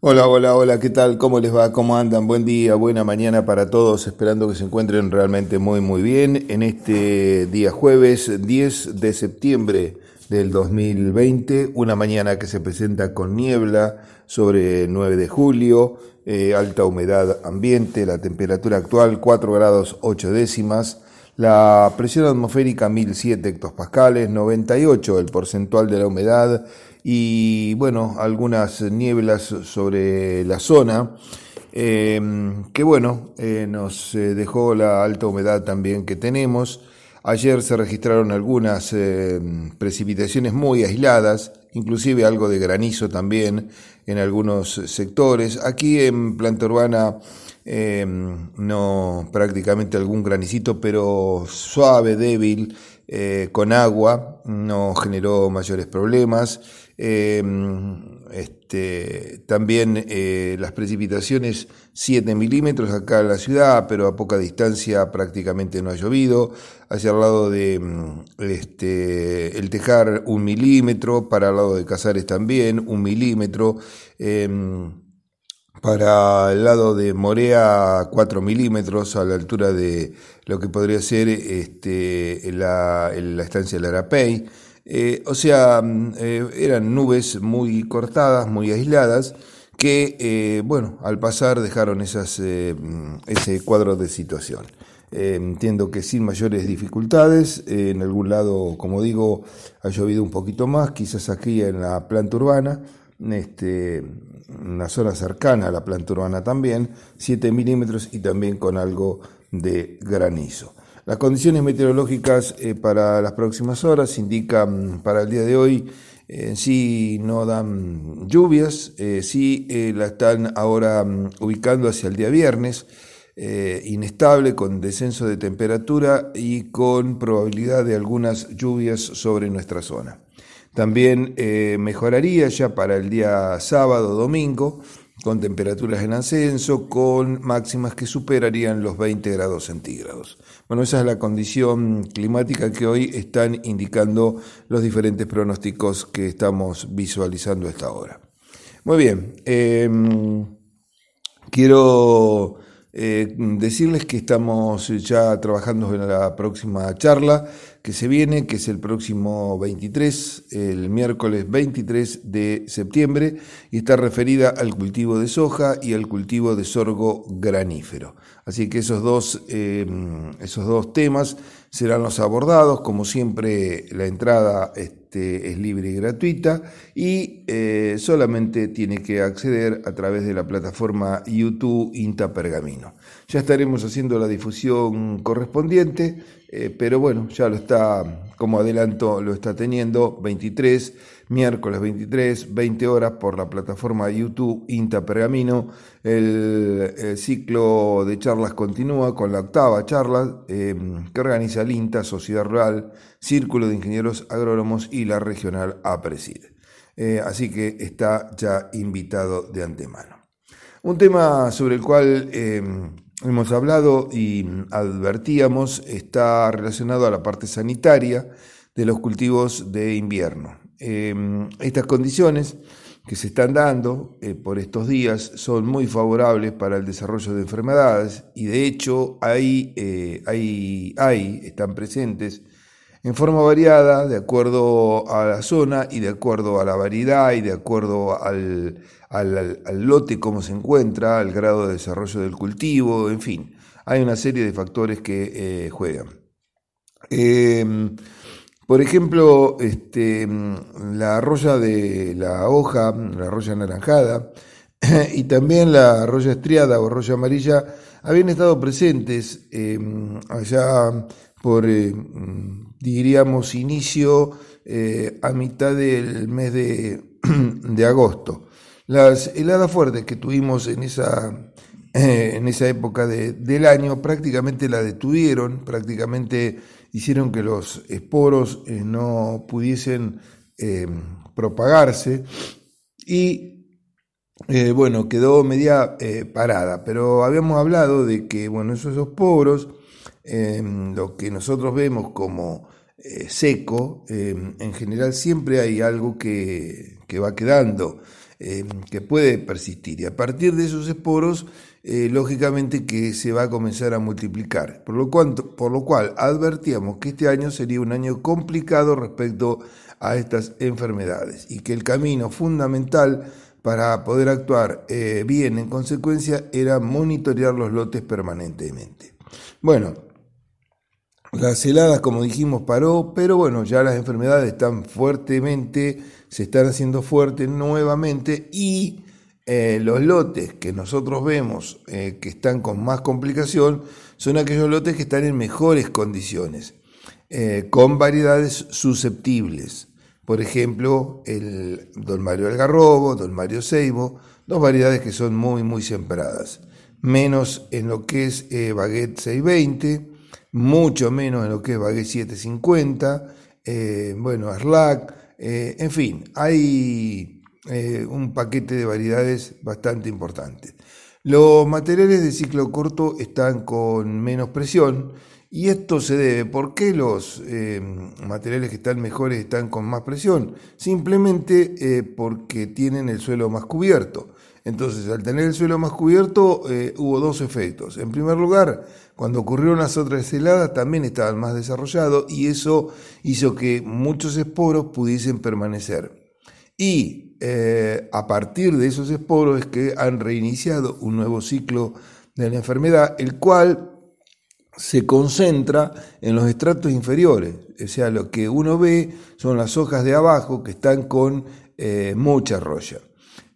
Hola, hola, hola, ¿qué tal? ¿Cómo les va? ¿Cómo andan? Buen día, buena mañana para todos, esperando que se encuentren realmente muy, muy bien en este día jueves 10 de septiembre del 2020, una mañana que se presenta con niebla sobre 9 de julio, eh, alta humedad ambiente, la temperatura actual 4 grados 8 décimas, la presión atmosférica 1007 hectopascales, 98 el porcentual de la humedad, y bueno, algunas nieblas sobre la zona, eh, que bueno, eh, nos eh, dejó la alta humedad también que tenemos. Ayer se registraron algunas precipitaciones muy aisladas, inclusive algo de granizo también en algunos sectores. Aquí en planta urbana no prácticamente algún granicito, pero suave, débil, con agua, no generó mayores problemas. Em, este, también eh, las precipitaciones 7 milímetros acá en la ciudad, pero a poca distancia prácticamente no ha llovido. Hacia el lado de mm, este, El Tejar un milímetro, para el lado de Casares también un milímetro. Em, para el lado de Morea 4 milímetros a la altura de lo que podría ser este, la, la estancia de Arapey. Eh, o sea, mm, eh, eran nubes muy cortadas, muy aisladas, que, eh, bueno, al pasar dejaron esas, mm, ese cuadro de situación. entiendo que sin mayores dificultades, en algún lado, como digo, ha llovido un poquito más, quizás aquí en la planta urbana, este, una zona cercana a la planta urbana también, 7 milímetros y también con algo de granizo. Las condiciones meteorológicas eh, para las próximas horas indican para el día de hoy eh, sí no dan lluvias, eh, sí la están ahora mm, ubicando hacia el día viernes, inestable con descenso de temperatura y con probabilidad de algunas lluvias sobre nuestra zona. También mejoraría ya para el día sábado, domingo, con temperaturas en ascenso, con máximas que superarían los 20 grados centígrados. Bueno, esa es la condición climática que hoy están indicando los diferentes pronósticos que estamos visualizando a esta hora. Muy bien, em, quiero eh, decirles que estamos ya trabajando en la próxima charla que se viene, que es el próximo 23, el miércoles 23 de septiembre, y está referida al cultivo de soja y al cultivo de sorgo granífero. Así que esos dos, em, esos dos temas serán los abordados. Como siempre, la entrada este, es libre y gratuita y eh, solamente tiene que acceder a través de la plataforma YouTube INTA Pergamino. Ya estaremos haciendo la difusión correspondiente, eh, pero bueno, ya lo está, como adelanto, lo está teniendo 23, miércoles 23, 20 horas por la plataforma YouTube INTA Pergamino. El, ciclo de charlas continúa con la octava charla em, que organiza el INTA, Sociedad Rural, Círculo de Ingenieros Agrónomos y la Regional APRESID. Eh, así que está ya invitado de antemano. Un tema sobre el cual em, hemos hablado y advertíamos está relacionado a la parte sanitaria de los cultivos de invierno. Em, estas condiciones que se están dando eh, por estos días son muy favorables para el desarrollo de enfermedades y de hecho hay, eh, hay, están presentes en forma variada de acuerdo a la zona y de acuerdo a la variedad y de acuerdo al, al, lote, cómo se encuentra, al grado de desarrollo del cultivo, en fin, hay una serie de factores que eh, juegan. Por ejemplo, este, la arroya de la hoja, la arroya anaranjada, y también la arroya estriada o arroya amarilla habían estado presentes em, allá por, eh, diríamos, inicio eh, a mitad del mes de, agosto. Las heladas fuertes que tuvimos en esa, en esa época del año prácticamente la detuvieron, prácticamente hicieron que los esporos eh, no pudiesen eh, propagarse y bueno, quedó media parada, pero habíamos hablado de que bueno, esos esporos, lo que nosotros vemos como seco, en general siempre hay algo que, que va quedando eh, que puede persistir. Y a partir de esos esporos, eh, lógicamente que se va a comenzar a multiplicar. Por lo, por lo cual advertíamos que este año sería un año complicado respecto a estas enfermedades y que el camino fundamental para poder actuar eh, bien en consecuencia era monitorear los lotes permanentemente. Bueno, las heladas, como dijimos, paró, pero bueno, ya las enfermedades están fuertemente, se están haciendo fuertes nuevamente y eh, los lotes que nosotros vemos eh, que están con más complicación son aquellos lotes que están en mejores condiciones, con variedades susceptibles. Por ejemplo, el Don Mario Algarrobo, Don Mario Seibo, dos variedades que son muy, muy sembradas. Menos en lo que es eh, Baguette 620, mucho menos en lo que es Baguette 750, eh, bueno, Arlac, eh, en fin, hay un paquete de variedades bastante importante. Los materiales de ciclo corto están con menos presión, y esto se debe, ¿por qué los eh, materiales que están mejores están con más presión? Simplemente eh, porque tienen el suelo más cubierto. Entonces, al tener el suelo más cubierto, eh, hubo dos efectos. En primer lugar, cuando ocurrieron las otras heladas, también estaban más desarrollados y eso hizo que muchos esporos pudiesen permanecer. Y a partir de esos esporos es que han reiniciado un nuevo ciclo de la enfermedad, el cual se concentra en los estratos inferiores, o sea, lo que uno ve son las hojas de abajo que están con eh, mucha roya.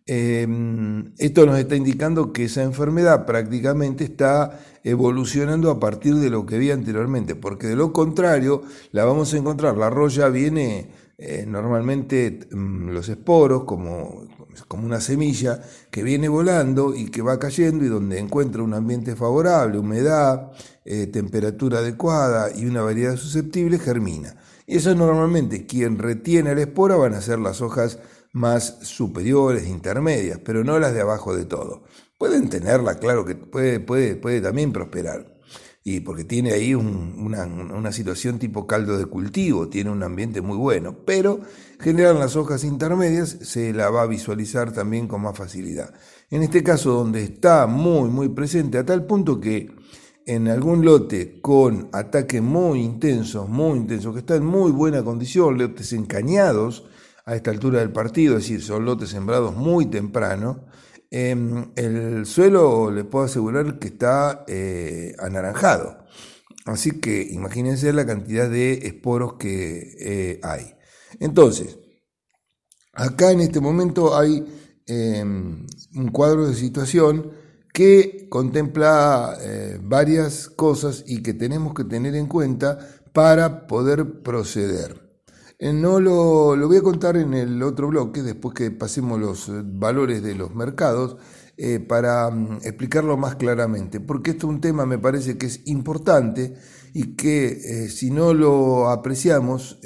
Em, esto nos está indicando que esa enfermedad prácticamente está evolucionando a partir de lo que vi anteriormente, porque de lo contrario la vamos a encontrar, la roya viene eh, normalmente mm, los esporos como, como una semilla que viene volando y que va cayendo y donde encuentra un ambiente favorable, humedad, eh, temperatura adecuada y una variedad susceptible, germina. Y eso normalmente quien retiene la espora van a ser las hojas más superiores, intermedias, pero no las de abajo de todo. Pueden tenerla, claro que puede, puede, puede también prosperar y porque tiene ahí una, situación tipo caldo de cultivo, tiene un ambiente muy bueno, pero generan las hojas intermedias se la va a visualizar también con más facilidad. En este caso, donde está muy, muy presente, a tal punto que en algún lote con ataques muy intensos, muy intensos, que está en muy buena condición, lotes encañados a esta altura del partido, es decir, son lotes sembrados muy temprano, Em, el suelo le puedo asegurar que está eh, anaranjado. Así que imagínense la cantidad de esporos que eh, hay. Entonces, acá en este momento hay em, un cuadro de situación que contempla eh, varias cosas y que tenemos que tener en cuenta para poder proceder. Eh, no lo, voy a contar en el otro bloque, después que pasemos los eh, valores de los mercados, eh, para mm, explicarlo más claramente, porque esto es un tema, me parece que es importante y que si no lo apreciamos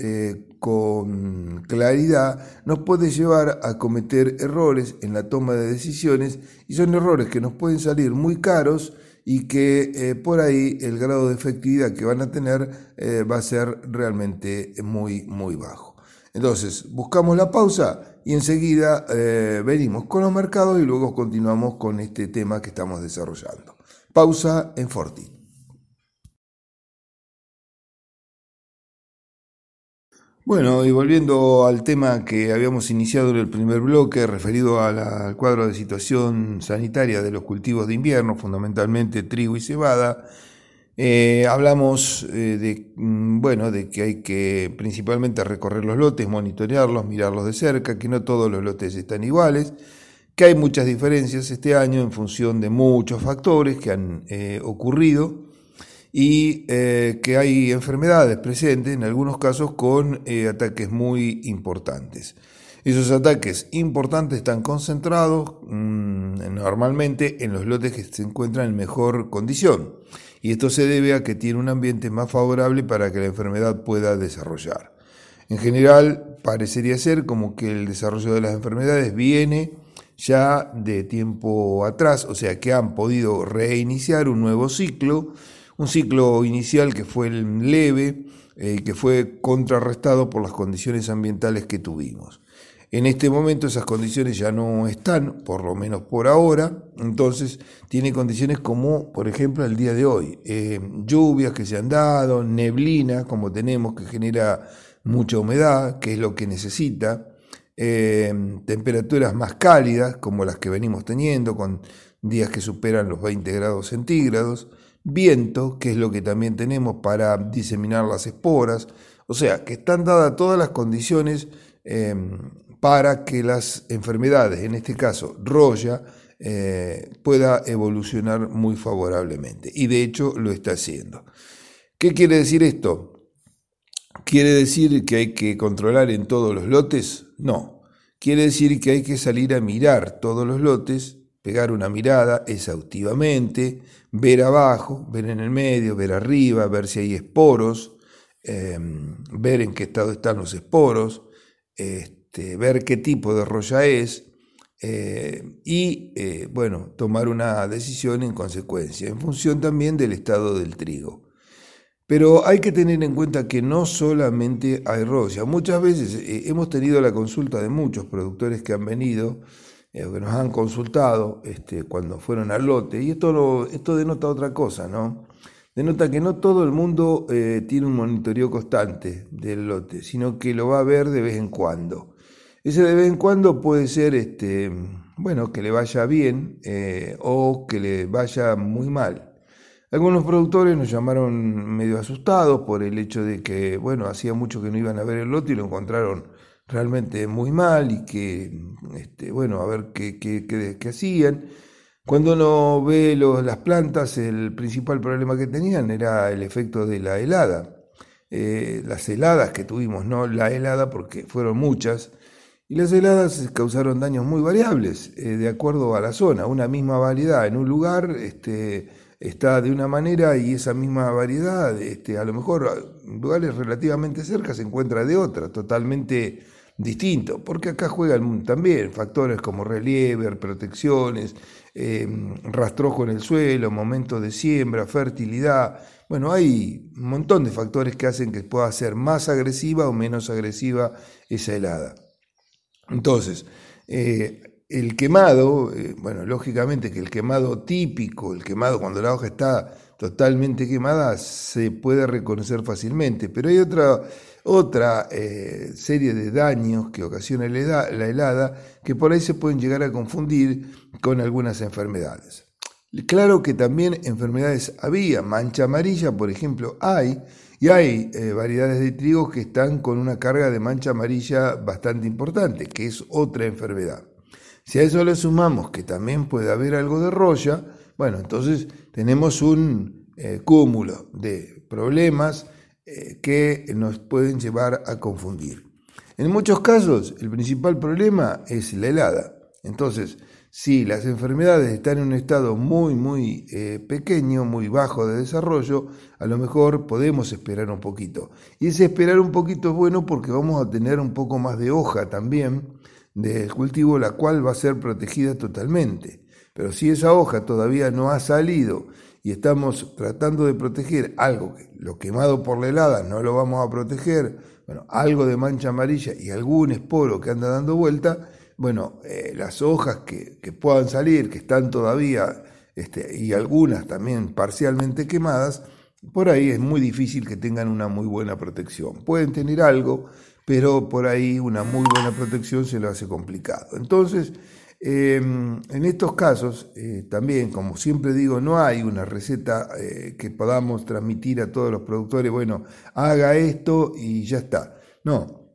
con claridad, nos puede llevar a cometer errores en la toma de decisiones y son errores que nos pueden salir muy caros y que eh, por ahí el grado de efectividad que van a tener eh, va a ser realmente muy, muy bajo. Entonces, buscamos la pausa y enseguida eh, venimos con los mercados y luego continuamos con este tema que estamos desarrollando. Pausa en Forti. Bueno, y volviendo al tema que habíamos iniciado en el primer bloque, referido al cuadro de situación sanitaria de los cultivos de invierno, fundamentalmente trigo y cebada, eh, hablamos eh, de, mm, bueno, de que hay que principalmente recorrer los lotes, monitorearlos, mirarlos de cerca, que no todos los lotes están iguales, que hay muchas diferencias este año en función de muchos factores que han eh, ocurrido y eh, que hay enfermedades presentes, en algunos casos con eh, ataques muy importantes. Esos ataques importantes están concentrados mm, normalmente en los lotes que se encuentran en mejor condición y esto se debe a que tiene un ambiente más favorable para que la enfermedad pueda desarrollar. En general, parecería ser como que el desarrollo de las enfermedades viene ya de tiempo atrás, o sea que han podido reiniciar un nuevo ciclo un ciclo inicial que fue leve, eh, que fue contrarrestado por las condiciones ambientales que tuvimos. En este momento esas condiciones ya no están, por lo menos por ahora, entonces tiene condiciones como, por ejemplo, el día de hoy, eh, lluvias que se han dado, neblina, como tenemos, que genera mucha humedad, que es lo que necesita, eh, temperaturas más cálidas, como las que venimos teniendo, con días que superan los 20 grados centígrados, viento, que es lo que también tenemos para diseminar las esporas, o sea, que están dadas todas las condiciones eh, para que las enfermedades, en este caso roya, eh, pueda evolucionar muy favorablemente. Y de hecho lo está haciendo. ¿Qué quiere decir esto? ¿Quiere decir que hay que controlar en todos los lotes? No. Quiere decir que hay que salir a mirar todos los lotes, pegar una mirada exhaustivamente, ver abajo, ver en el medio, ver arriba, ver si hay esporos, eh, ver en qué estado están los esporos, este, ver qué tipo de roya es eh, y, eh, bueno, tomar una decisión en consecuencia, en función también del estado del trigo. Pero hay que tener en cuenta que no solamente hay roya. Muchas veces eh, hemos tenido la consulta de muchos productores que han venido, que nos han consultado este, cuando fueron al lote, y esto, esto denota otra cosa, ¿no? denota que no todo el mundo tiene un monitoreo constante del lote, sino que lo va a ver de vez en cuando. Ese de vez en cuando puede ser, este, bueno, que le vaya bien eh, o que le vaya muy mal. Algunos productores nos llamaron medio asustados por el hecho de que, bueno, hacía mucho que no iban a ver el lote y lo encontraron realmente muy mal y que, este, bueno, a ver qué, qué, hacían. Cuando uno ve las plantas, el principal problema que tenían era el efecto de la helada. Eh, las heladas que tuvimos, no la helada porque fueron muchas, y las heladas causaron daños muy variables eh, de acuerdo a la zona. Una misma variedad en un lugar este, está de una manera y esa misma variedad, este, a lo mejor en lugares relativamente cerca, se encuentra de otra, totalmente distinto. Porque acá juegan también factores como relieve, protecciones, em, rastrojo en el suelo, momentos de siembra, fertilidad. Bueno, hay un montón de factores que hacen que pueda ser más agresiva o menos agresiva esa helada. Entonces, eh, el quemado, eh, bueno, lógicamente que el quemado típico, el quemado cuando la hoja está totalmente quemada, se puede reconocer fácilmente, pero hay otra, otra eh, serie de daños que ocasiona la, la helada que por ahí se pueden llegar a confundir con algunas enfermedades. Claro que también enfermedades había, mancha amarilla, por ejemplo, hay, y hay eh, variedades de trigo que están con una carga de mancha amarilla bastante importante, que es otra enfermedad. Si a eso le sumamos que también puede haber algo de roya, bueno, entonces tenemos un eh, cúmulo de problemas eh, que nos pueden llevar a confundir. En muchos casos, el principal problema es la helada. Entonces, si las enfermedades están en un estado muy, muy eh, pequeño, muy bajo de desarrollo, a lo mejor podemos esperar un poquito. Y ese esperar un poquito es bueno porque vamos a tener un poco más de hoja también del cultivo, la cual va a ser protegida totalmente. Pero si esa hoja todavía no ha salido y estamos tratando de proteger algo que lo quemado por la helada no lo vamos a proteger, bueno, algo de mancha amarilla y algún esporo que anda dando vuelta, bueno, eh, las hojas que, puedan salir, que están todavía, este, y algunas también parcialmente quemadas, por ahí es muy difícil que tengan una muy buena protección. Pueden tener algo, pero por ahí una muy buena protección se lo hace complicado. Entonces, em, en estos casos, eh, también, como siempre digo, no hay una receta eh, que podamos transmitir a todos los productores, bueno, haga esto y ya está. No,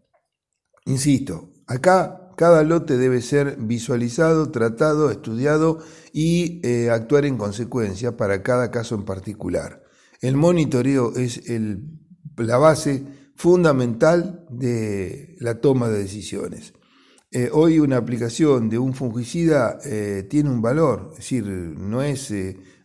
insisto, acá cada lote debe ser visualizado, tratado, estudiado y eh, actuar en consecuencia para cada caso en particular. El monitoreo es la base fundamental de la toma de decisiones. Eh, hoy una aplicación de un fungicida eh, tiene un valor, es decir, no es,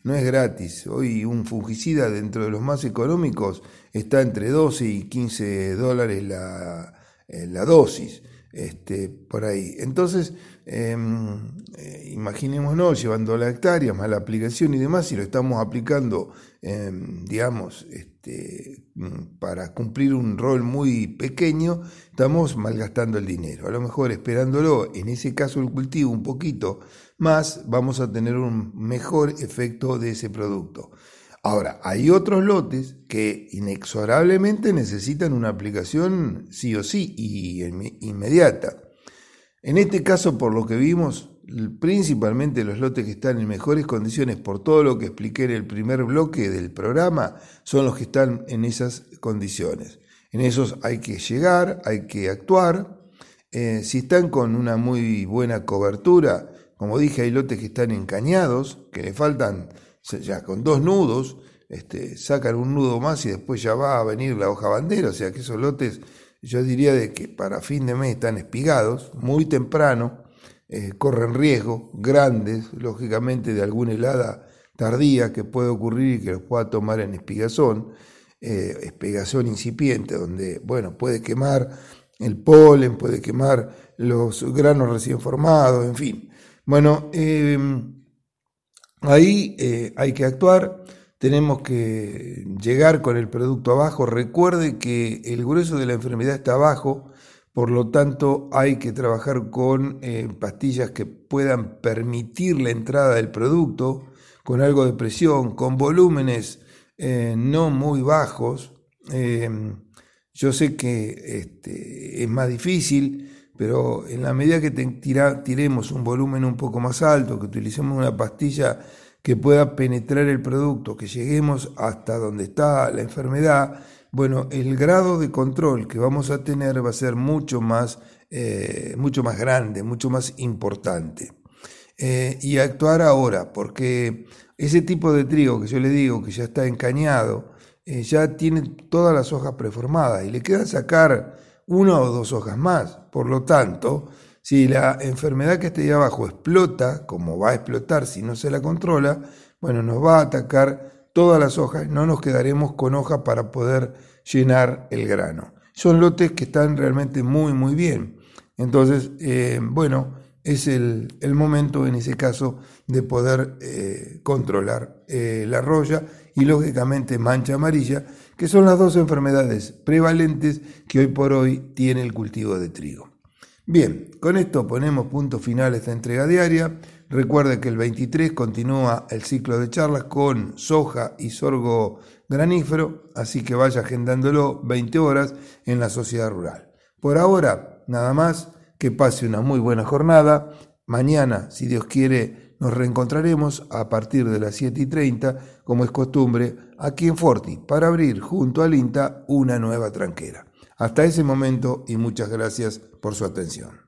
no es gratis. Hoy un fungicida dentro de los más económicos está entre 12 y 15 dólares la, la dosis este, por ahí. Entonces, em, eh, imaginémonos llevando la hectárea más la aplicación y demás, si lo estamos aplicando, em, digamos, este, este, mm, para cumplir un rol muy pequeño, estamos malgastando el dinero. A lo mejor esperándolo, en ese caso el cultivo, un poquito más, vamos a tener un mejor efecto de ese producto. Ahora, hay otros lotes que inexorablemente necesitan una aplicación sí o sí y inmediata. En este caso, por lo que vimos, principalmente los lotes que están en mejores condiciones por todo lo que expliqué en el primer bloque del programa, son los que están en esas condiciones. En esos hay que llegar, hay que actuar. Eh, si están con una muy buena cobertura, como dije, hay lotes que están encañados, que le faltan ya con dos nudos, este, sacan un nudo más y después ya va a venir la hoja bandera, o sea que esos lotes yo diría de que para fin de mes están espigados, muy temprano, eh, corren riesgo grandes, lógicamente, de alguna helada tardía que puede ocurrir y que los pueda tomar en espigazón, eh, espigazón incipiente, donde, bueno, puede quemar el polen, puede quemar los granos recién formados, en fin. Bueno, em, ahí eh, hay que actuar, tenemos que llegar con el producto abajo. Recuerde que el grueso de la enfermedad está abajo, por lo tanto, hay que trabajar con eh, pastillas que puedan permitir la entrada del producto, con algo de presión, con volúmenes eh, no muy bajos. Eh, yo sé que este, es más difícil, pero en la medida que tiremos un volumen un poco más alto, que utilicemos una pastilla que pueda penetrar el producto, que lleguemos hasta donde está la enfermedad, bueno, el grado de control que vamos a tener va a ser mucho más, eh, mucho más grande, mucho más importante. Eh, y actuar ahora, porque ese tipo de trigo que yo le digo que ya está encañado, eh, ya tiene todas las hojas preformadas y le queda sacar una o dos hojas más. Por lo tanto, si la enfermedad que está ahí abajo explota, como va a explotar si no se la controla, bueno, nos va a atacar todas las hojas, no nos quedaremos con hoja para poder llenar el grano. Son lotes que están realmente muy, muy bien. Entonces, eh, bueno, es el, momento en ese caso de poder eh, controlar eh, la roya y lógicamente mancha amarilla, que son las dos enfermedades prevalentes que hoy por hoy tiene el cultivo de trigo. Bien, con esto ponemos punto final a esta entrega diaria. Recuerde que el 23 continúa el ciclo de charlas con soja y sorgo granífero, así que vaya agendándolo 20 horas en la sociedad rural. Por ahora, nada más, que pase una muy buena jornada. Mañana, si Dios quiere, nos reencontraremos a partir de las 7 y 30, como es costumbre, aquí en Forti, para abrir junto al INTA una nueva tranquera. Hasta ese momento y muchas gracias por su atención.